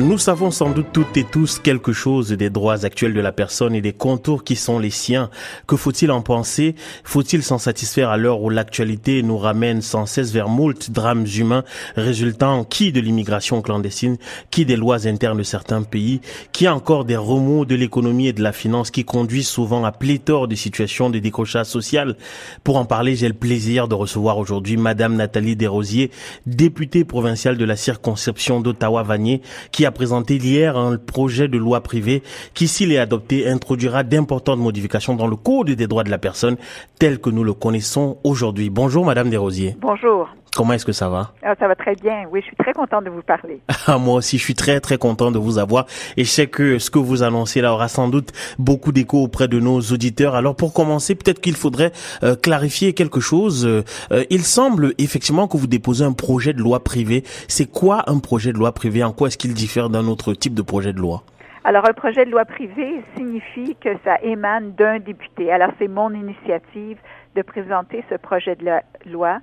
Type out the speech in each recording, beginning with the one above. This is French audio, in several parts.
Nous savons sans doute toutes et tous quelque chose des droits actuels de la personne et des contours qui sont les siens. Que faut-il en penser? Faut-il s'en satisfaire à l'heure où l'actualité nous ramène sans cesse vers moult drames humains résultant qui de l'immigration clandestine, qui des lois internes de certains pays, qui encore des remous de l'économie et de la finance qui conduisent souvent à pléthore de situations de décrochage social? Pour en parler, j'ai le plaisir de recevoir aujourd'hui Madame Nathalie Desrosiers, députée provinciale de la circonscription d'Ottawa-Vanier, qui a présenté hier un projet de loi privée qui, s'il est adopté, introduira d'importantes modifications dans le Code des droits de la personne tel que nous le connaissons aujourd'hui. Bonjour, Madame Desrosiers. Bonjour. Comment est-ce que ça va? Ah, Ça va très bien. Oui, je suis très content de vous parler. Ah, moi aussi, je suis très très content de vous avoir et je sais que ce que vous annoncez là aura sans doute beaucoup d'écho auprès de nos auditeurs. Alors pour commencer, peut-être qu'il faudrait euh, clarifier quelque chose. Euh, il semble effectivement que vous déposez un projet de loi privé. C'est quoi un projet de loi privé En quoi est-ce qu'il diffère d'un autre type de projet de loi? Alors, un projet de loi privé signifie que ça émane d'un député. Alors, c'est mon initiative de présenter ce projet de loi euh,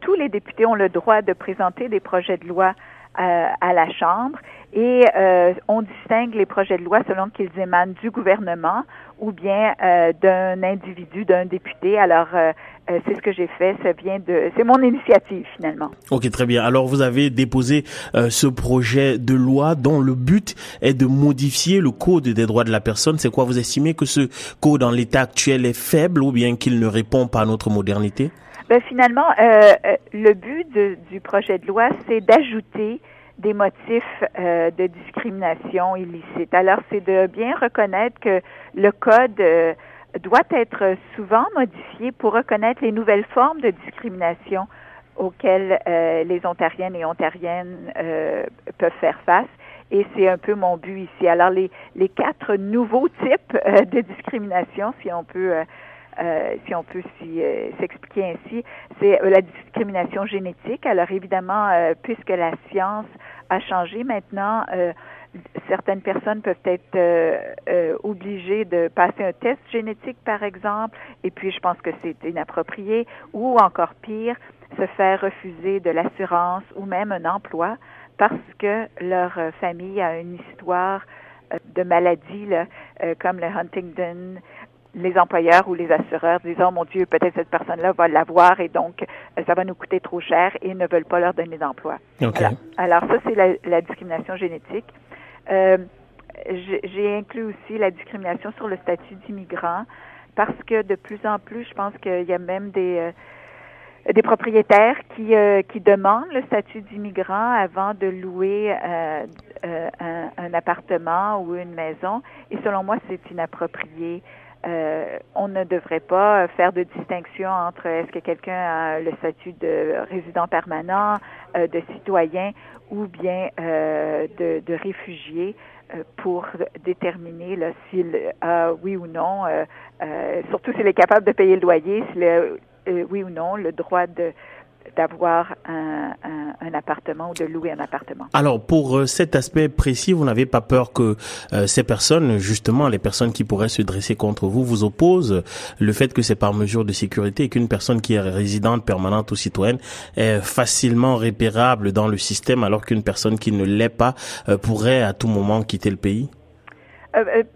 tous les députés ont le droit de présenter des projets de loi euh, à la Chambre et euh, on distingue les projets de loi selon qu'ils émanent du gouvernement ou bien d'un individu, d'un député. Alors, c'est ce que j'ai fait. Ça vient de, c'est mon initiative finalement. Ok, très bien. Alors, vous avez déposé ce projet de loi dont le but est de modifier le code des droits de la personne. C'est quoi? Vous estimez que ce code en l'état actuel est faible ou bien qu'il ne répond pas à notre modernité? Ben, finalement, euh, euh, le but du projet de loi, c'est d'ajouter des motifs euh, de discrimination illicite. Alors, c'est de bien reconnaître que le code doit être souvent modifié pour reconnaître les nouvelles formes de discrimination auxquelles les Ontariennes et Ontariennes peuvent faire face. Et c'est un peu mon but ici. Alors, les, les quatre nouveaux types de discrimination, si on peut euh, si on peut euh, s'expliquer ainsi, c'est euh, la discrimination génétique. Alors évidemment, puisque la science a changé maintenant, certaines personnes peuvent être obligées de passer un test génétique, par exemple, et puis je pense que c'est inapproprié, ou encore pire, se faire refuser de l'assurance ou même un emploi parce que leur famille a une histoire de maladie là, comme le Huntington les employeurs ou les assureurs disent oh mon Dieu peut-être cette personne-là va l'avoir et donc euh, ça va nous coûter trop cher et ne veulent pas leur donner d'emploi. Alors, ça c'est la, discrimination génétique. Euh, j'ai inclus aussi la discrimination sur le statut d'immigrant parce que de plus en plus, je pense qu'il y a même des euh, des propriétaires qui qui demandent le statut d'immigrant avant de louer un, un, appartement ou une maison et selon moi c'est inapproprié. Euh, on ne devrait pas faire de distinction entre est-ce que quelqu'un a le statut de résident permanent, euh, de citoyen ou bien euh, de, de, réfugié pour déterminer s'il a oui ou non, surtout s'il est capable de payer le loyer, s'il a oui ou non le droit de d'avoir un, un, appartement ou de louer un appartement. Alors pour euh, cet aspect précis, vous n'avez pas peur que euh, ces personnes, justement les personnes qui pourraient se dresser contre vous, vous opposent le fait que c'est par mesure de sécurité et qu'une personne qui est résidente, permanente ou citoyenne est facilement repérable dans le système alors qu'une personne qui ne l'est pas euh, pourrait à tout moment quitter le pays?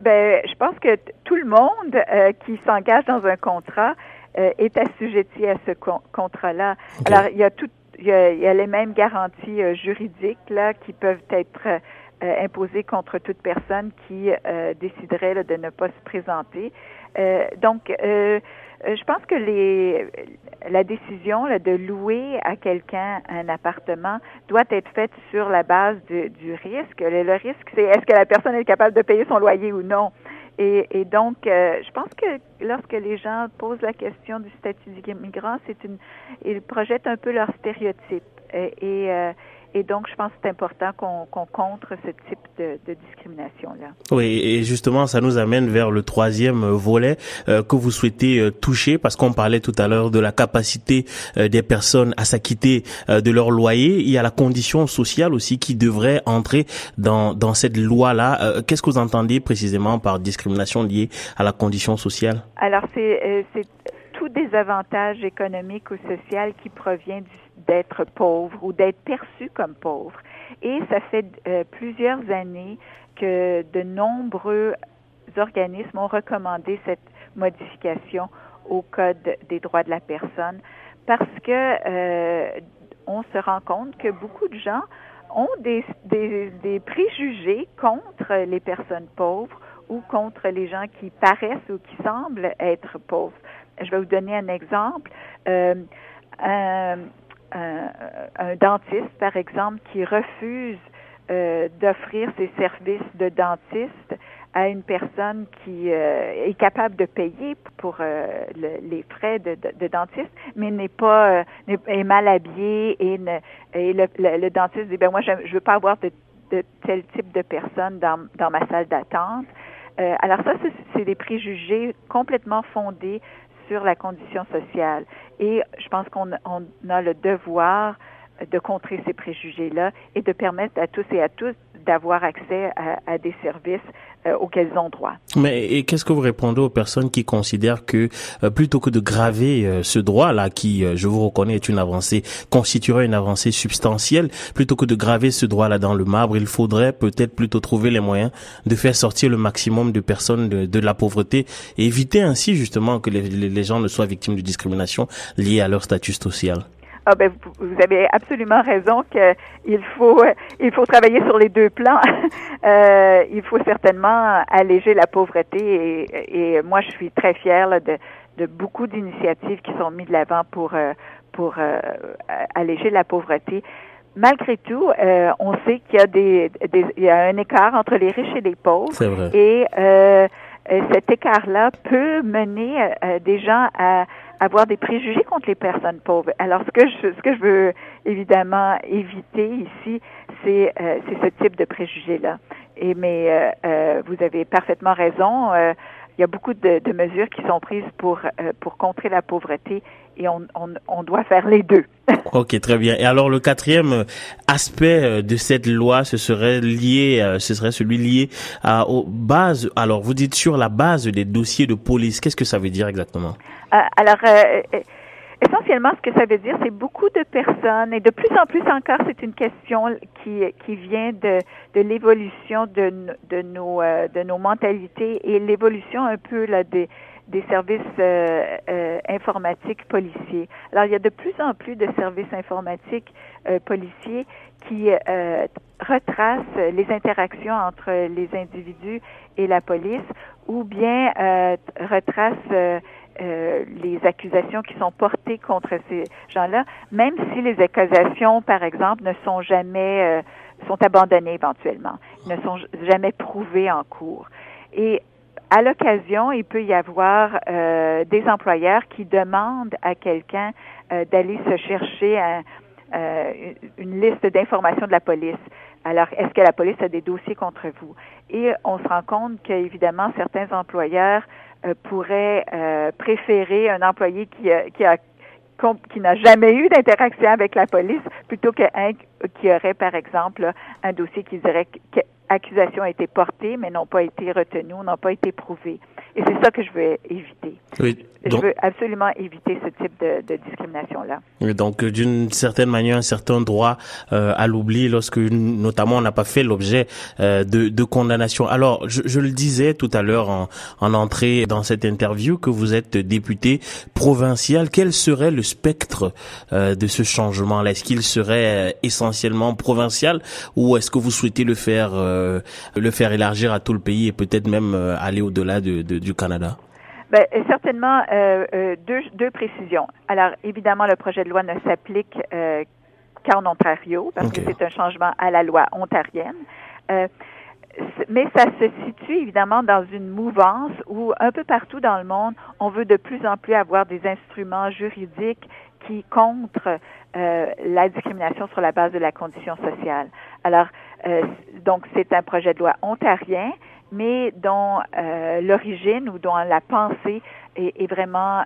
ben, je pense que tout le monde qui s'engage dans un contrat euh, est assujetti à ce contrat-là. Alors, il y a tout, il y a, les mêmes garanties euh, juridiques là qui peuvent être euh, imposées contre toute personne qui déciderait de ne pas se présenter. donc, je pense que les, la décision de louer à quelqu'un un appartement doit être faite sur la base du risque. le risque, c'est est-ce que la personne est capable de payer son loyer ou non? Et, et donc, euh, je pense que lorsque les gens posent la question du statut d'immigrant, c'est une, ils projettent un peu leur stéréotype. Et, et, euh, Et donc, je pense que c'est important qu'on contre ce type de, de discrimination-là. Oui, et justement, ça nous amène vers le troisième volet euh, que vous souhaitez euh, toucher, parce qu'on parlait tout à l'heure de la capacité euh, des personnes à s'acquitter de leur loyer. Il y a la condition sociale aussi qui devrait entrer dans, dans cette loi-là. Qu'est-ce que vous entendez précisément par discrimination liée à la condition sociale? Alors, c'est tout désavantage économique ou social qui provient d'être pauvre ou d'être perçu comme pauvre. Et ça fait euh, plusieurs années que de nombreux organismes ont recommandé cette modification au Code des droits de la personne parce que euh, on se rend compte que beaucoup de gens ont des, des, des, préjugés contre les personnes pauvres ou contre les gens qui paraissent ou qui semblent être pauvres. Je vais vous donner un exemple. Euh, un, un, dentiste, par exemple, qui refuse euh, d'offrir ses services de dentiste à une personne qui euh, est capable de payer pour euh, les frais de, de, de, dentiste, mais n'est pas est mal habillé et, ne, et le, le, dentiste dit ben moi je, veux pas avoir de, de tel type de personne dans, dans ma salle d'attente. alors ça, c'est des préjugés complètement fondés sur la condition sociale. Et je pense qu'on a le devoir de contrer ces préjugés-là et de permettre à tous et à tous d'avoir accès à, des services droit. Mais et qu'est-ce que vous répondez aux personnes qui considèrent que euh, plutôt que de graver euh, ce droit-là, qui je vous reconnais est une avancée, constituerait une avancée substantielle, plutôt que de graver ce droit-là dans le marbre, il faudrait peut-être plutôt trouver les moyens de faire sortir le maximum de personnes de, de la pauvreté et éviter ainsi justement que les, les gens ne soient victimes de discrimination liée à leur statut social. Ah ben vous, avez absolument raison qu'il faut il faut travailler sur les deux plans. euh, il faut certainement alléger la pauvreté et, et moi je suis très fière de, de beaucoup d'initiatives qui sont mises de l'avant pour euh, pour euh, alléger la pauvreté. Malgré tout, euh, on sait qu'il y a des, des, il y a un écart entre les riches et les pauvres. Vrai. Et cet écart-là peut mener des gens à avoir des préjugés contre les personnes pauvres. Alors, ce que je, ce que je veux évidemment éviter ici, c'est euh, ce type de préjugés-là. Et mais euh, euh, vous avez parfaitement raison. Euh, il y a beaucoup de, de, mesures qui sont prises pour euh, pour contrer la pauvreté et on, on, on doit faire les deux. ok, très bien. Et alors le quatrième aspect de cette loi, ce serait lié, ce serait celui lié à, aux bases. Alors vous dites sur la base des dossiers de police. Qu'est-ce que ça veut dire exactement? Euh, alors, euh, euh, essentiellement, ce que ça veut dire, c'est beaucoup de personnes, et de plus en plus encore, c'est une question qui, qui vient de, de l'évolution de, de, nos, de nos mentalités et l'évolution un peu des, des services informatiques policiers. Alors, il y a de plus en plus de services informatiques policiers qui retracent les interactions entre les individus et la police ou bien retracent euh, les accusations qui sont portées contre ces gens-là, même si les accusations, par exemple, ne sont jamais euh, sont abandonnées éventuellement, ne sont jamais prouvées en cours. Et à l'occasion, il peut y avoir euh, des employeurs qui demandent à quelqu'un d'aller se chercher une liste d'informations de la police. Alors, est-ce que la police a des dossiers contre vous? Et on se rend compte qu'évidemment, certains employeurs euh, pourrait euh, préférer un employé qui, qui a qui n'a jamais eu d'interaction avec la police plutôt qu'un qui aurait, par exemple, un dossier qui dirait qu'accusation a été portée, mais n'ont pas été retenues, n'ont pas été prouvées. Et c'est ça que je veux éviter. Oui, je veux absolument éviter ce type de, de discrimination-là. Donc, d'une certaine manière, un certain droit euh, à l'oubli lorsque, notamment, on n'a pas fait l'objet euh, de, de, condamnation. Alors, je, je, le disais tout à l'heure en, en entrée dans cette interview que vous êtes député provincial. Quel serait le spectre euh, de ce changement-là? Est-ce qu'il serait euh, essentiellement provincial ou est-ce que vous souhaitez le faire, euh, le faire élargir à tout le pays et peut-être même euh, aller au-delà de, de, du Canada? Ben, certainement euh, euh, deux, deux, précisions. Alors, évidemment, le projet de loi ne s'applique euh, qu'en Ontario, parce que c'est un changement à la loi ontarienne. Euh, mais ça se situe évidemment dans une mouvance où un peu partout dans le monde, on veut de plus en plus avoir des instruments juridiques qui contre euh, la discrimination sur la base de la condition sociale. Alors, euh, donc c'est un projet de loi ontarien, mais dont euh, l'origine ou dont la pensée est, est vraiment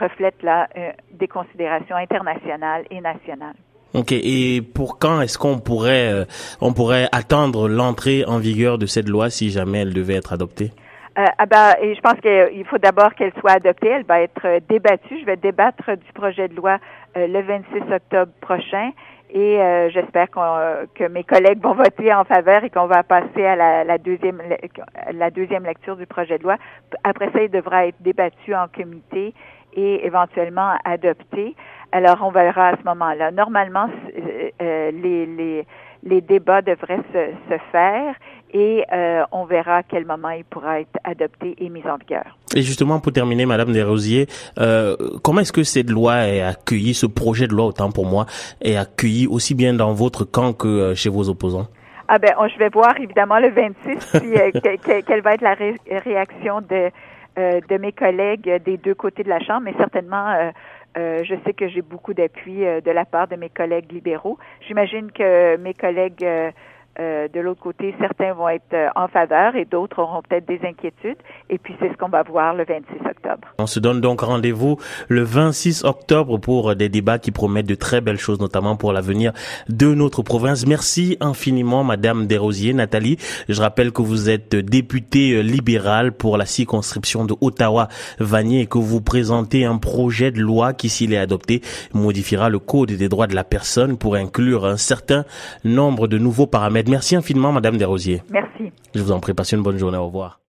reflète là des considérations internationales et nationales. Ok. Et pour quand est-ce qu'on pourrait on pourrait attendre l'entrée en vigueur de cette loi si jamais elle devait être adoptée? Euh, ah ben, et je pense qu'il faut d'abord qu'elle soit adoptée. Elle va être euh, débattue. Je vais débattre du projet de loi euh, le 26 octobre prochain. Et j'espère que mes collègues vont voter en faveur et qu'on va passer à la, la, deuxième la deuxième lecture du projet de loi. Après ça, il devra être débattu en comité et éventuellement adopté. Alors, on verra à ce moment-là. Normalement, les, les, les débats devraient se, se faire et euh, on verra à quel moment il pourra être adopté et mis en vigueur. Et justement, pour terminer, Madame Desrosiers, euh, comment est-ce que cette loi est accueillie, ce projet de loi, autant pour moi, est accueilli aussi bien dans votre camp que euh, chez vos opposants? Ah ben, je vais voir évidemment le 26 puis, euh, quelle va être la réaction de, de mes collègues des deux côtés de la Chambre, mais certainement je sais que j'ai beaucoup d'appui de la part de mes collègues libéraux. J'imagine que mes collègues euh, de l'autre côté, certains vont être euh, en faveur et d'autres auront peut-être des inquiétudes. Et puis, c'est ce qu'on va voir le 26 octobre. On se donne donc rendez-vous le 26 octobre pour des débats qui promettent de très belles choses, notamment pour l'avenir de notre province. Merci infiniment, Madame Desrosiers. Nathalie, je rappelle que vous êtes députée euh, libérale pour la circonscription de Ottawa-Vanier et que vous présentez un projet de loi qui, s'il est adopté, modifiera le Code des droits de la personne pour inclure un certain nombre de nouveaux paramètres Merci infiniment, Madame Desrosiers. Merci. Je vous en prie, passez une bonne journée. Au revoir.